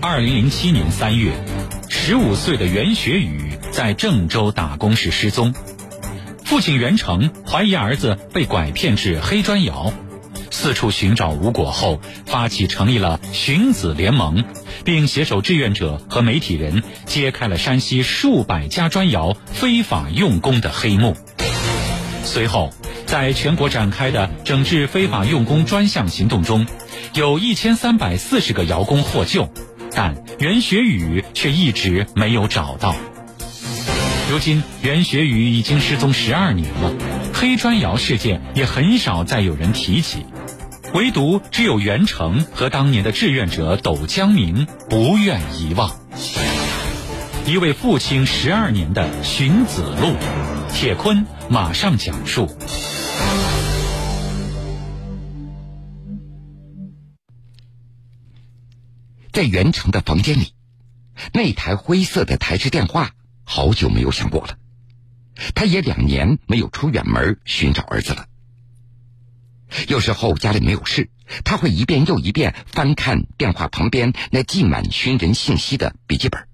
二零零七年三月，十五岁的袁学宇在郑州打工时失踪，父亲袁成怀疑儿子被拐骗至黑砖窑，四处寻找无果后，发起成立了寻子联盟，并携手志愿者和媒体人揭开了山西数百家砖窑非法用工的黑幕。随后，在全国展开的整治非法用工专项行动中，有一千三百四十个窑工获救。但袁学宇却一直没有找到。如今，袁学宇已经失踪十二年了，黑砖窑事件也很少再有人提起，唯独只有袁成和当年的志愿者斗江明不愿遗忘。一位父亲十二年的寻子路，铁坤马上讲述。在袁成的房间里，那台灰色的台式电话好久没有响过了。他也两年没有出远门寻找儿子了。有时候家里没有事，他会一遍又一遍翻看电话旁边那记满寻人信息的笔记本。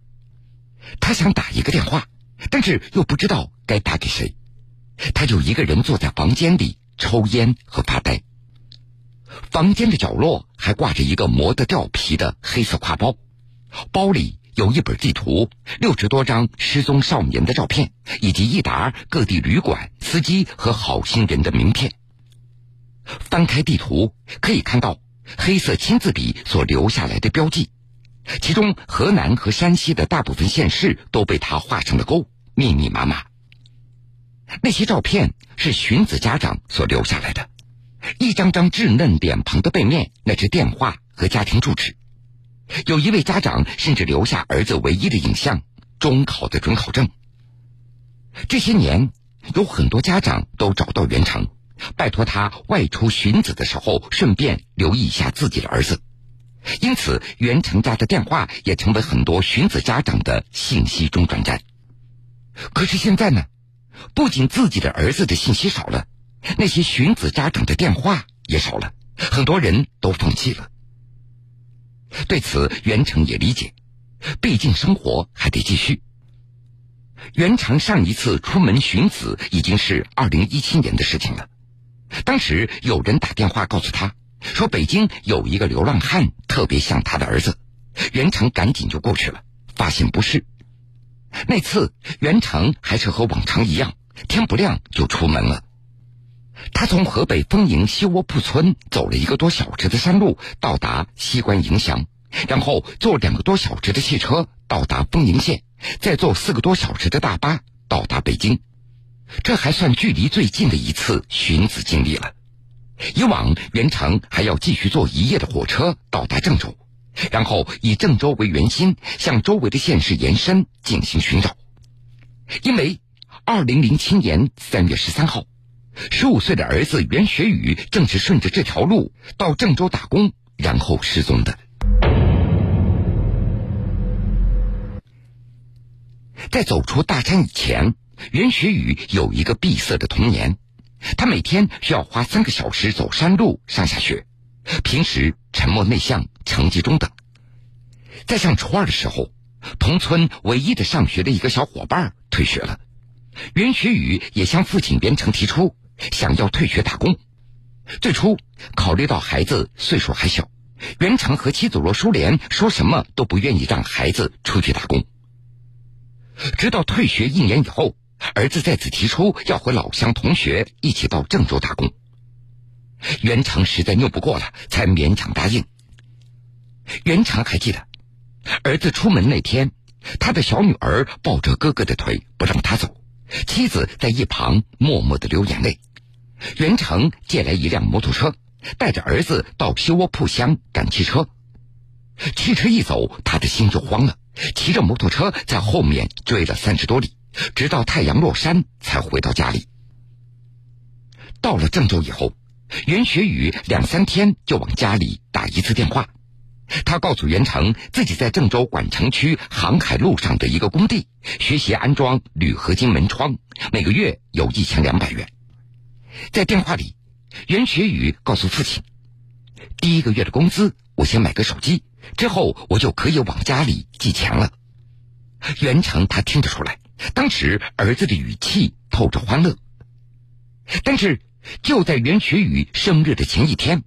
他想打一个电话，但是又不知道该打给谁，他就一个人坐在房间里抽烟和发呆。房间的角落还挂着一个磨得掉皮的黑色挎包，包里有一本地图、六十多张失踪少年的照片，以及一沓各地旅馆、司机和好心人的名片。翻开地图，可以看到黑色签字笔所留下来的标记，其中河南和山西的大部分县市都被他画上了勾，密密麻麻。那些照片是荀子家长所留下来的。一张张稚嫩脸庞的背面，那是电话和家庭住址。有一位家长甚至留下儿子唯一的影像——中考的准考证。这些年，有很多家长都找到袁成，拜托他外出寻子的时候，顺便留意一下自己的儿子。因此，袁成家的电话也成为很多寻子家长的信息中转站。可是现在呢，不仅自己的儿子的信息少了。那些寻子家长的电话也少了，很多人都放弃了。对此，袁成也理解，毕竟生活还得继续。袁成上一次出门寻子已经是二零一七年的事情了，当时有人打电话告诉他，说北京有一个流浪汉特别像他的儿子，袁成赶紧就过去了，发现不是。那次袁成还是和往常一样，天不亮就出门了。他从河北丰营西窝铺村走了一个多小时的山路，到达西关营乡，然后坐两个多小时的汽车到达丰营县，再坐四个多小时的大巴到达北京。这还算距离最近的一次寻子经历了。以往袁成还要继续坐一夜的火车到达郑州，然后以郑州为圆心向周围的县市延伸进行寻找。因为二零零七年三月十三号。十五岁的儿子袁学宇正是顺着这条路到郑州打工，然后失踪的。在走出大山以前，袁学宇有一个闭塞的童年。他每天需要花三个小时走山路上下学，平时沉默内向，成绩中等。在上初二的时候，同村唯一的上学的一个小伙伴退学了，袁学宇也向父亲袁成提出。想要退学打工，最初考虑到孩子岁数还小，袁成和妻子罗淑莲说什么都不愿意让孩子出去打工。直到退学一年以后，儿子再次提出要和老乡同学一起到郑州打工，袁成实在拗不过了，才勉强答应。袁成还记得，儿子出门那天，他的小女儿抱着哥哥的腿不让他走，妻子在一旁默默的流眼泪。袁成借来一辆摩托车，带着儿子到西窝铺乡赶汽车。汽车一走，他的心就慌了，骑着摩托车在后面追了三十多里，直到太阳落山才回到家里。到了郑州以后，袁学宇两三天就往家里打一次电话。他告诉袁成，自己在郑州管城区航海路上的一个工地学习安装铝合金门窗，每个月有一千两百元。在电话里，袁学宇告诉父亲：“第一个月的工资，我先买个手机，之后我就可以往家里寄钱了。袁成他听得出来，当时儿子的语气透着欢乐。但是就在袁学宇生日的前一天，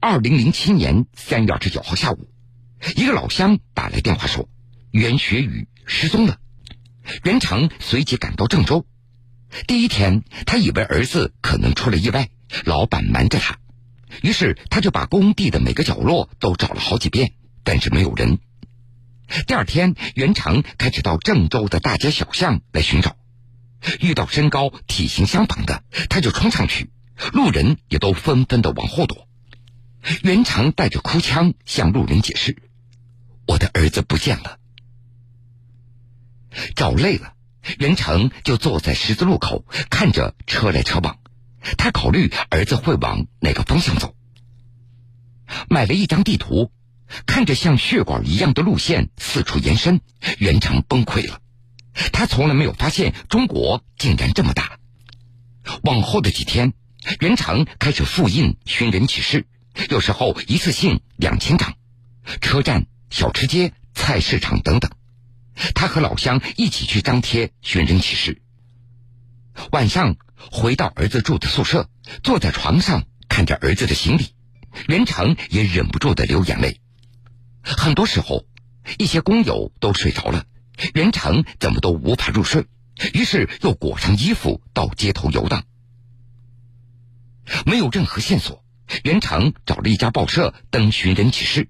二零零七年三月二十九号下午，一个老乡打来电话说，袁学宇失踪了。袁成随即赶到郑州。第一天，他以为儿子可能出了意外，老板瞒着他，于是他就把工地的每个角落都找了好几遍，但是没有人。第二天，袁成开始到郑州的大街小巷来寻找，遇到身高体型相仿的，他就冲上去，路人也都纷纷的往后躲。袁成带着哭腔向路人解释：“我的儿子不见了。”找累了。袁成就坐在十字路口，看着车来车往。他考虑儿子会往哪个方向走。买了一张地图，看着像血管一样的路线四处延伸，袁成崩溃了。他从来没有发现中国竟然这么大。往后的几天，袁成开始复印寻人启事，有时候一次性两千张，车站、小吃街、菜市场等等。他和老乡一起去张贴寻人启事。晚上回到儿子住的宿舍，坐在床上看着儿子的行李，袁成也忍不住的流眼泪。很多时候，一些工友都睡着了，袁成怎么都无法入睡，于是又裹上衣服到街头游荡。没有任何线索，袁成找了一家报社登寻人启事，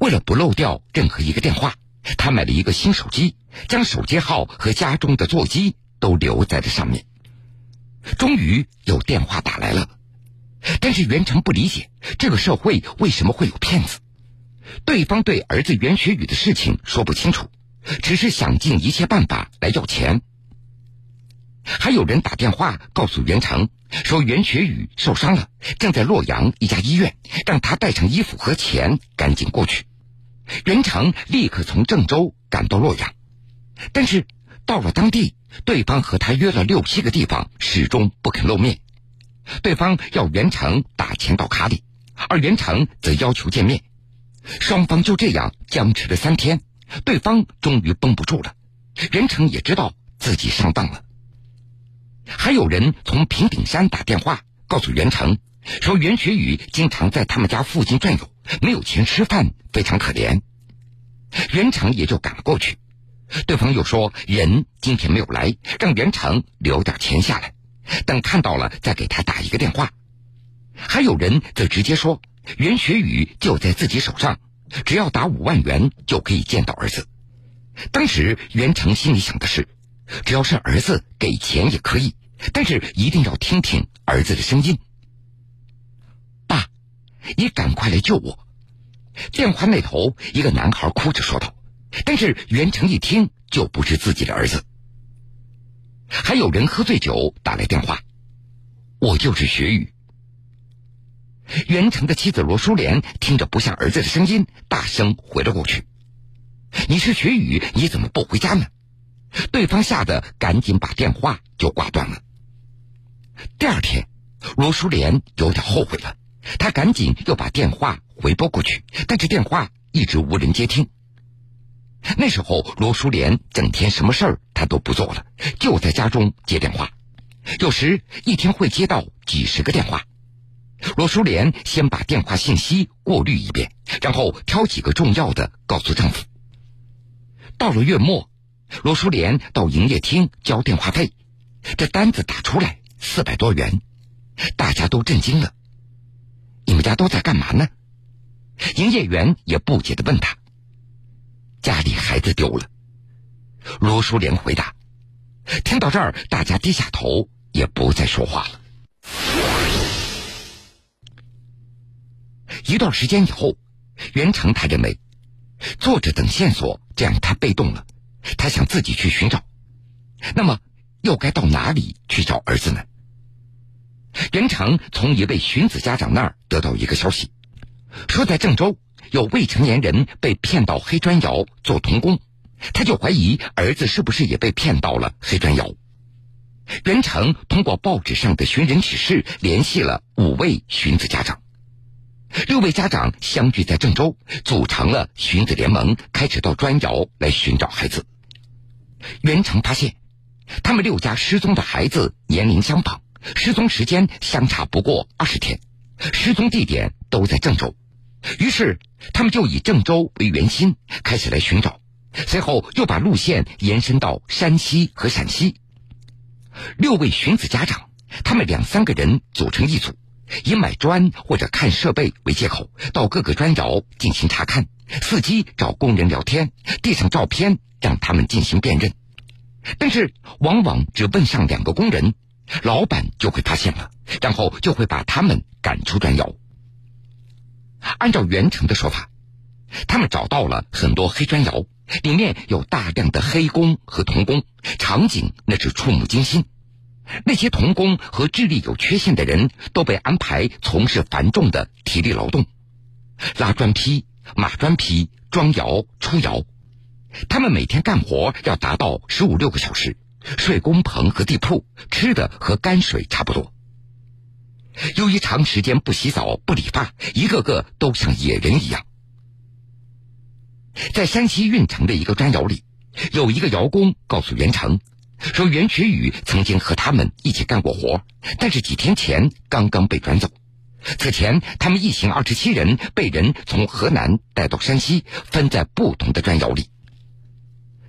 为了不漏掉任何一个电话。他买了一个新手机，将手机号和家中的座机都留在了上面。终于有电话打来了，但是袁成不理解这个社会为什么会有骗子。对方对儿子袁学宇的事情说不清楚，只是想尽一切办法来要钱。还有人打电话告诉袁成，说袁学宇受伤了，正在洛阳一家医院，让他带上衣服和钱，赶紧过去。袁成立刻从郑州赶到洛阳，但是到了当地，对方和他约了六七个地方，始终不肯露面。对方要袁成打钱到卡里，而袁成则要求见面。双方就这样僵持了三天，对方终于绷不住了。袁成也知道自己上当了。还有人从平顶山打电话告诉袁成，说袁学宇经常在他们家附近转悠。没有钱吃饭，非常可怜。袁成也就赶了过去。对方又说人今天没有来，让袁成留点钱下来，等看到了再给他打一个电话。还有人则直接说袁学宇就在自己手上，只要打五万元就可以见到儿子。当时袁成心里想的是，只要是儿子给钱也可以，但是一定要听听儿子的声音。你赶快来救我！电话那头一个男孩哭着说道。但是袁成一听就不是自己的儿子。还有人喝醉酒打来电话，我就是学宇。袁成的妻子罗淑莲听着不像儿子的声音，大声回了过去：“你是学宇，你怎么不回家呢？”对方吓得赶紧把电话就挂断了。第二天，罗淑莲有点后悔了。他赶紧又把电话回拨过去，但是电话一直无人接听。那时候罗淑莲整天什么事儿他都不做了，就在家中接电话，有时一天会接到几十个电话。罗淑莲先把电话信息过滤一遍，然后挑几个重要的告诉丈夫。到了月末，罗淑莲到营业厅交电话费，这单子打出来四百多元，大家都震惊了。你们家都在干嘛呢？营业员也不解的问他。家里孩子丢了。罗淑莲回答。听到这儿，大家低下头，也不再说话了。一段时间以后，袁成他认为，坐着等线索这样太被动了，他想自己去寻找。那么，又该到哪里去找儿子呢？袁成从一位寻子家长那儿得到一个消息，说在郑州有未成年人被骗到黑砖窑做童工，他就怀疑儿子是不是也被骗到了黑砖窑。袁成通过报纸上的寻人启事联系了五位寻子家长，六位家长相聚在郑州，组成了寻子联盟，开始到砖窑来寻找孩子。袁成发现，他们六家失踪的孩子年龄相仿，失踪时间相差不过二十天，失踪地点都在郑州。于是，他们就以郑州为圆心，开始来寻找。随后，又把路线延伸到山西和陕西。六位寻子家长，他们两三个人组成一组。以买砖或者看设备为借口，到各个砖窑进行查看，伺机找工人聊天，递上照片让他们进行辨认。但是往往只问上两个工人，老板就会发现了，然后就会把他们赶出砖窑。按照袁成的说法，他们找到了很多黑砖窑，里面有大量的黑工和童工，场景那是触目惊心。那些童工和智力有缺陷的人都被安排从事繁重的体力劳动，拉砖坯、码砖坯、装窑、出窑。他们每天干活要达到十五六个小时，睡工棚和地铺，吃的和泔水差不多。由于长时间不洗澡、不理发，一个个都像野人一样。在山西运城的一个砖窑里，有一个窑工告诉袁成。说袁学宇曾经和他们一起干过活，但是几天前刚刚被转走。此前，他们一行二十七人被人从河南带到山西，分在不同的砖窑里。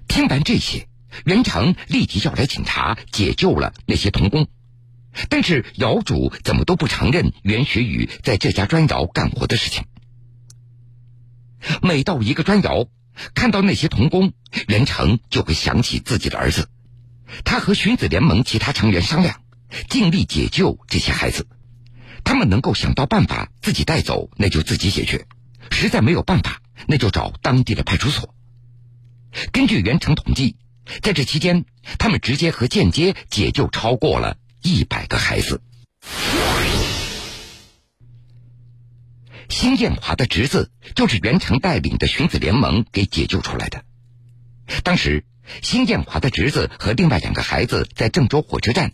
听完这些，袁成立即叫来警察解救了那些童工，但是窑主怎么都不承认袁学宇在这家砖窑干活的事情。每到一个砖窑，看到那些童工，袁成就会想起自己的儿子。他和寻子联盟其他成员商量，尽力解救这些孩子。他们能够想到办法自己带走，那就自己解决；实在没有办法，那就找当地的派出所。根据袁成统计，在这期间，他们直接和间接解救超过了一百个孩子。辛艳华的侄子就是袁成带领的寻子联盟给解救出来的。当时。辛艳华的侄子和另外两个孩子在郑州火车站，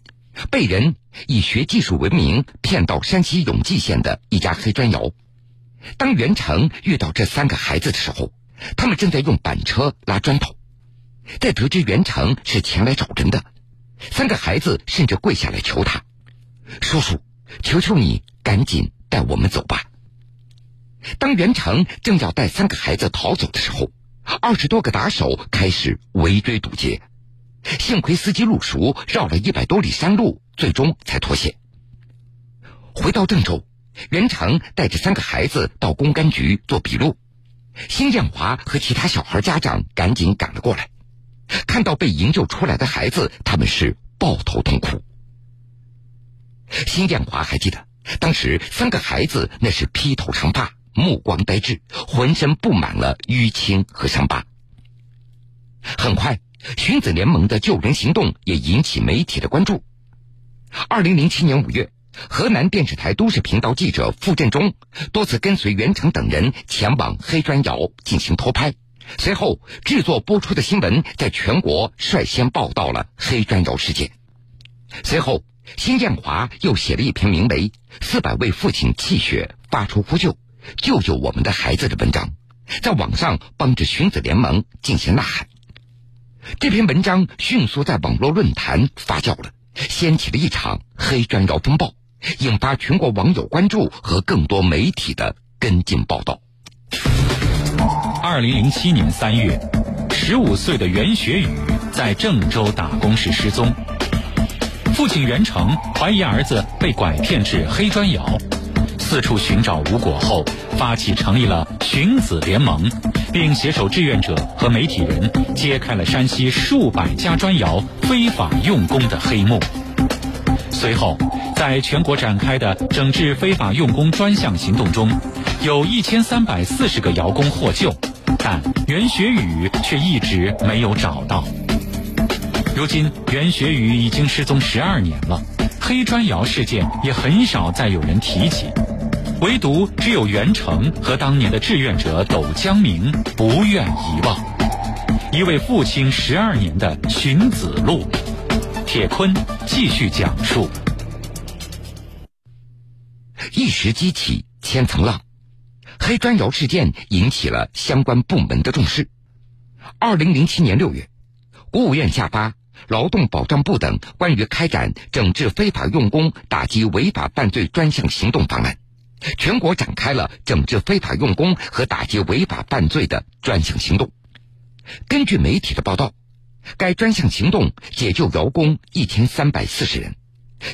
被人以学技术为名骗到山西永济县的一家黑砖窑。当袁成遇到这三个孩子的时候，他们正在用板车拉砖头。在得知袁成是前来找人的，三个孩子甚至跪下来求他：“叔叔，求求你赶紧带我们走吧。”当袁成正要带三个孩子逃走的时候，二十多个打手开始围追堵截，幸亏司机路熟，绕了一百多里山路，最终才脱险。回到郑州，袁成带着三个孩子到公安局做笔录。辛建华和其他小孩家长赶紧赶了过来，看到被营救出来的孩子，他们是抱头痛哭。辛建华还记得，当时三个孩子那是披头长发。目光呆滞，浑身布满了淤青和伤疤。很快，寻子联盟的救人行动也引起媒体的关注。二零零七年五月，河南电视台都市频道记者傅振中多次跟随袁成等人前往黑砖窑进行偷拍，随后制作播出的新闻在全国率先报道了黑砖窑事件。随后，辛建华又写了一篇名为《四百位父亲泣血发出呼救》。救救我们的孩子的文章，在网上帮着寻子联盟进行呐喊。这篇文章迅速在网络论坛发酵了，掀起了一场黑砖窑风暴，引发全国网友关注和更多媒体的跟进报道。二零零七年三月，十五岁的袁学宇在郑州打工时失踪，父亲袁成怀疑儿子被拐骗至黑砖窑。四处寻找无果后，发起成立了寻子联盟，并携手志愿者和媒体人揭开了山西数百家砖窑非法用工的黑幕。随后，在全国展开的整治非法用工专项行动中，有一千三百四十个窑工获救，但袁学宇却一直没有找到。如今，袁学宇已经失踪十二年了，黑砖窑事件也很少再有人提起。唯独只有袁成和当年的志愿者斗江明不愿遗忘，一位父亲十二年的寻子路。铁坤继续讲述：一石激起千层浪，黑砖窑事件引起了相关部门的重视。二零零七年六月，国务院下发《劳动保障部等关于开展整治非法用工、打击违法犯罪专项行动方案》，全国展开了整治非法用工和打击违法犯罪的专项行动。根据媒体的报道，该专项行动解救窑工一千三百四十人，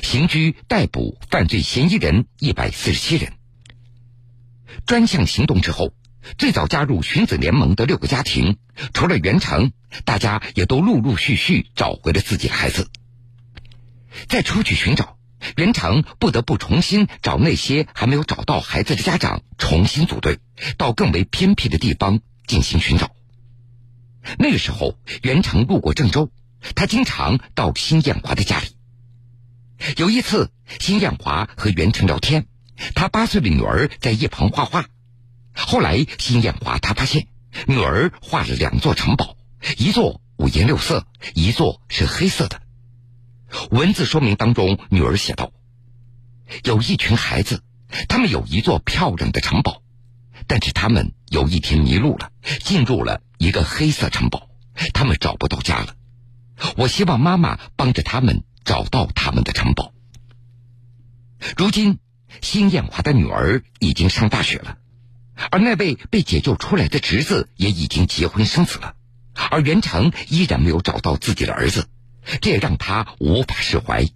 刑拘逮捕犯罪嫌疑人一百四十七人。专项行动之后，最早加入寻子联盟的六个家庭，除了袁成，大家也都陆陆续续找回了自己的孩子。再出去寻找，袁成不得不重新找那些还没有找到孩子的家长，重新组队，到更为偏僻的地方进行寻找。那个时候，袁成路过郑州，他经常到辛艳华的家里。有一次，辛艳华和袁成聊天。他八岁的女儿在一旁画画，后来辛艳华他发现女儿画了两座城堡，一座五颜六色，一座是黑色的。文字说明当中，女儿写道：“有一群孩子，他们有一座漂亮的城堡，但是他们有一天迷路了，进入了一个黑色城堡，他们找不到家了。我希望妈妈帮着他们找到他们的城堡。如今。”辛艳华的女儿已经上大学了，而那位被解救出来的侄子也已经结婚生子了，而袁成依然没有找到自己的儿子，这也让他无法释怀。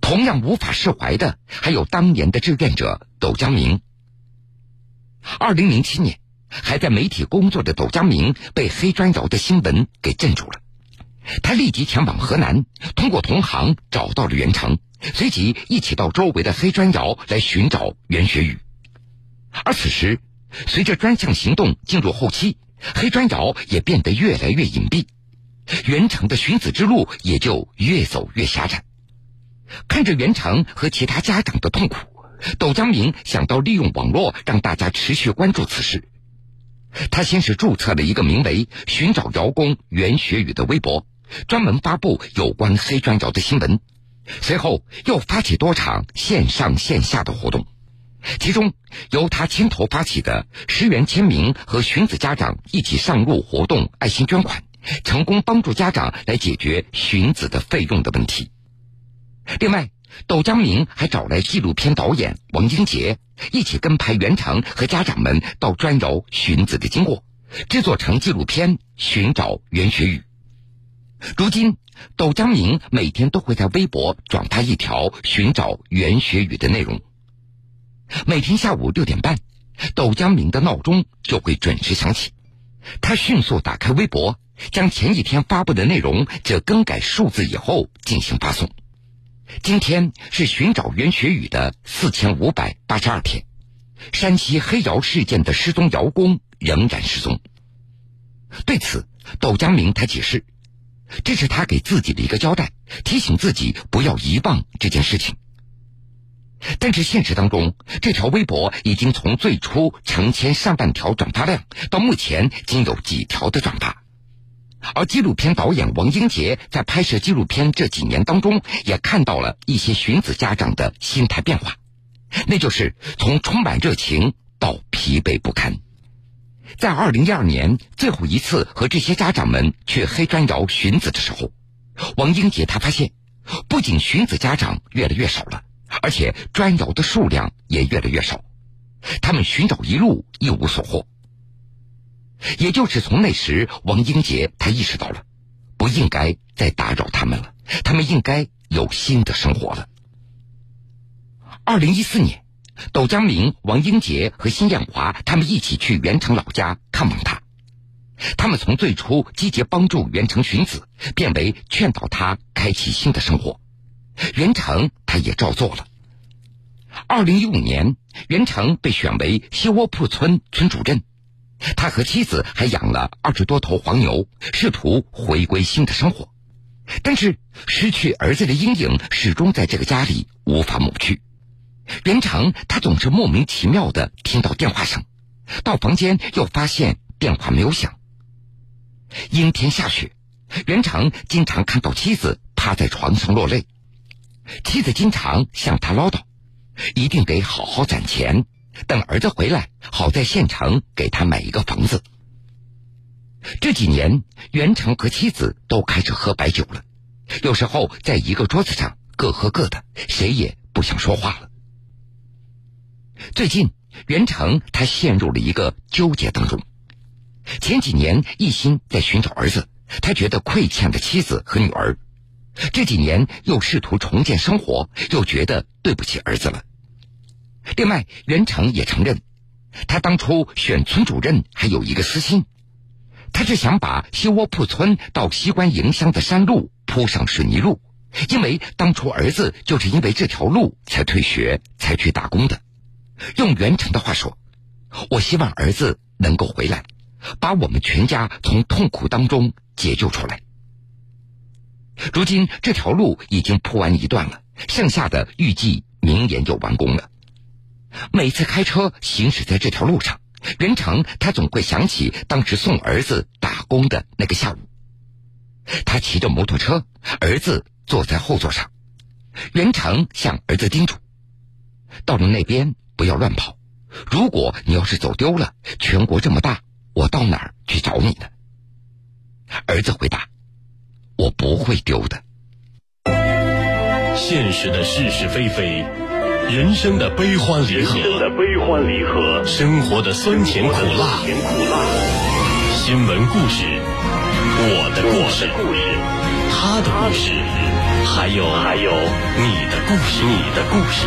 同样无法释怀的还有当年的志愿者窦江明。二零零七年，还在媒体工作的窦江明被黑砖窑的新闻给镇住了，他立即前往河南，通过同行找到了袁成。随即一起到周围的黑砖窑来寻找袁学宇，而此时，随着专项行动进入后期，黑砖窑也变得越来越隐蔽，袁成的寻子之路也就越走越狭窄。看着袁成和其他家长的痛苦，窦江明想到利用网络让大家持续关注此事。他先是注册了一个名为“寻找窑工袁学宇”的微博，专门发布有关黑砖窑的新闻。随后又发起多场线上线下的活动，其中由他牵头发起的十元签名和寻子家长一起上路活动爱心捐款，成功帮助家长来解决寻子的费用的问题。另外，窦江明还找来纪录片导演王英杰，一起跟拍袁成和家长们到砖窑寻子的经过，制作成纪录片寻找袁学宇。如今，窦江明每天都会在微博转发一条寻找袁学宇的内容。每天下午六点半，窦江明的闹钟就会准时响起。他迅速打开微博，将前一天发布的内容这更改数字以后进行发送。今天是寻找袁学宇的四千五百八十二天。山西黑窑事件的失踪窑工仍然失踪。对此，窦江明他解释。这是他给自己的一个交代，提醒自己不要遗忘这件事情。但是现实当中，这条微博已经从最初成千上万条转发量，到目前仅有几条的转发。而纪录片导演王英杰在拍摄纪录片这几年当中，也看到了一些寻子家长的心态变化，那就是从充满热情到疲惫不堪。在二零一二年最后一次和这些家长们去黑砖窑寻子的时候，王英杰他发现，不仅寻子家长越来越少了，而且砖窑的数量也越来越少，他们寻找一路一无所获。也就是从那时，王英杰他意识到了，不应该再打扰他们了，他们应该有新的生活了。二零一四年。窦江明、王英杰和辛艳华他们一起去袁成老家看望他。他们从最初积极帮助袁成寻子，变为劝导他开启新的生活。袁成他也照做了。二零一五年，袁成被选为西窝铺村村主任，他和妻子还养了二十多头黄牛，试图回归新的生活。但是，失去儿子的阴影始终在这个家里无法抹去。袁成他总是莫名其妙的听到电话声，到房间又发现电话没有响。阴天下雪，袁成经常看到妻子趴在床上落泪，妻子经常向他唠叨，一定得好好攒钱，等儿子回来，好在县城给他买一个房子。这几年，袁成和妻子都开始喝白酒了，有时候在一个桌子上各喝各的，谁也不想说话了。最近，袁成他陷入了一个纠结当中。前几年一心在寻找儿子，他觉得亏欠了妻子和女儿；这几年又试图重建生活，又觉得对不起儿子了。另外，袁成也承认，他当初选村主任还有一个私心。他是想把西窝铺村到西关营乡的山路铺上水泥路，因为当初儿子就是因为这条路才退学、才去打工的。用袁成的话说：“我希望儿子能够回来，把我们全家从痛苦当中解救出来。”如今这条路已经铺完一段了，剩下的预计明年就完工了。每次开车行驶在这条路上。袁成，他总会想起当时送儿子打工的那个下午。他骑着摩托车，儿子坐在后座上。袁成向儿子叮嘱：“到了那边不要乱跑，如果你要是走丢了，全国这么大，我到哪儿去找你呢？”儿子回答：“我不会丢的。”现实的是是非非。人生的悲欢离合，人生的悲欢离合，生活的酸甜苦辣，甜苦辣。新闻故事，我的故事，故事，他的故事，还有还有你的故事，你的故事。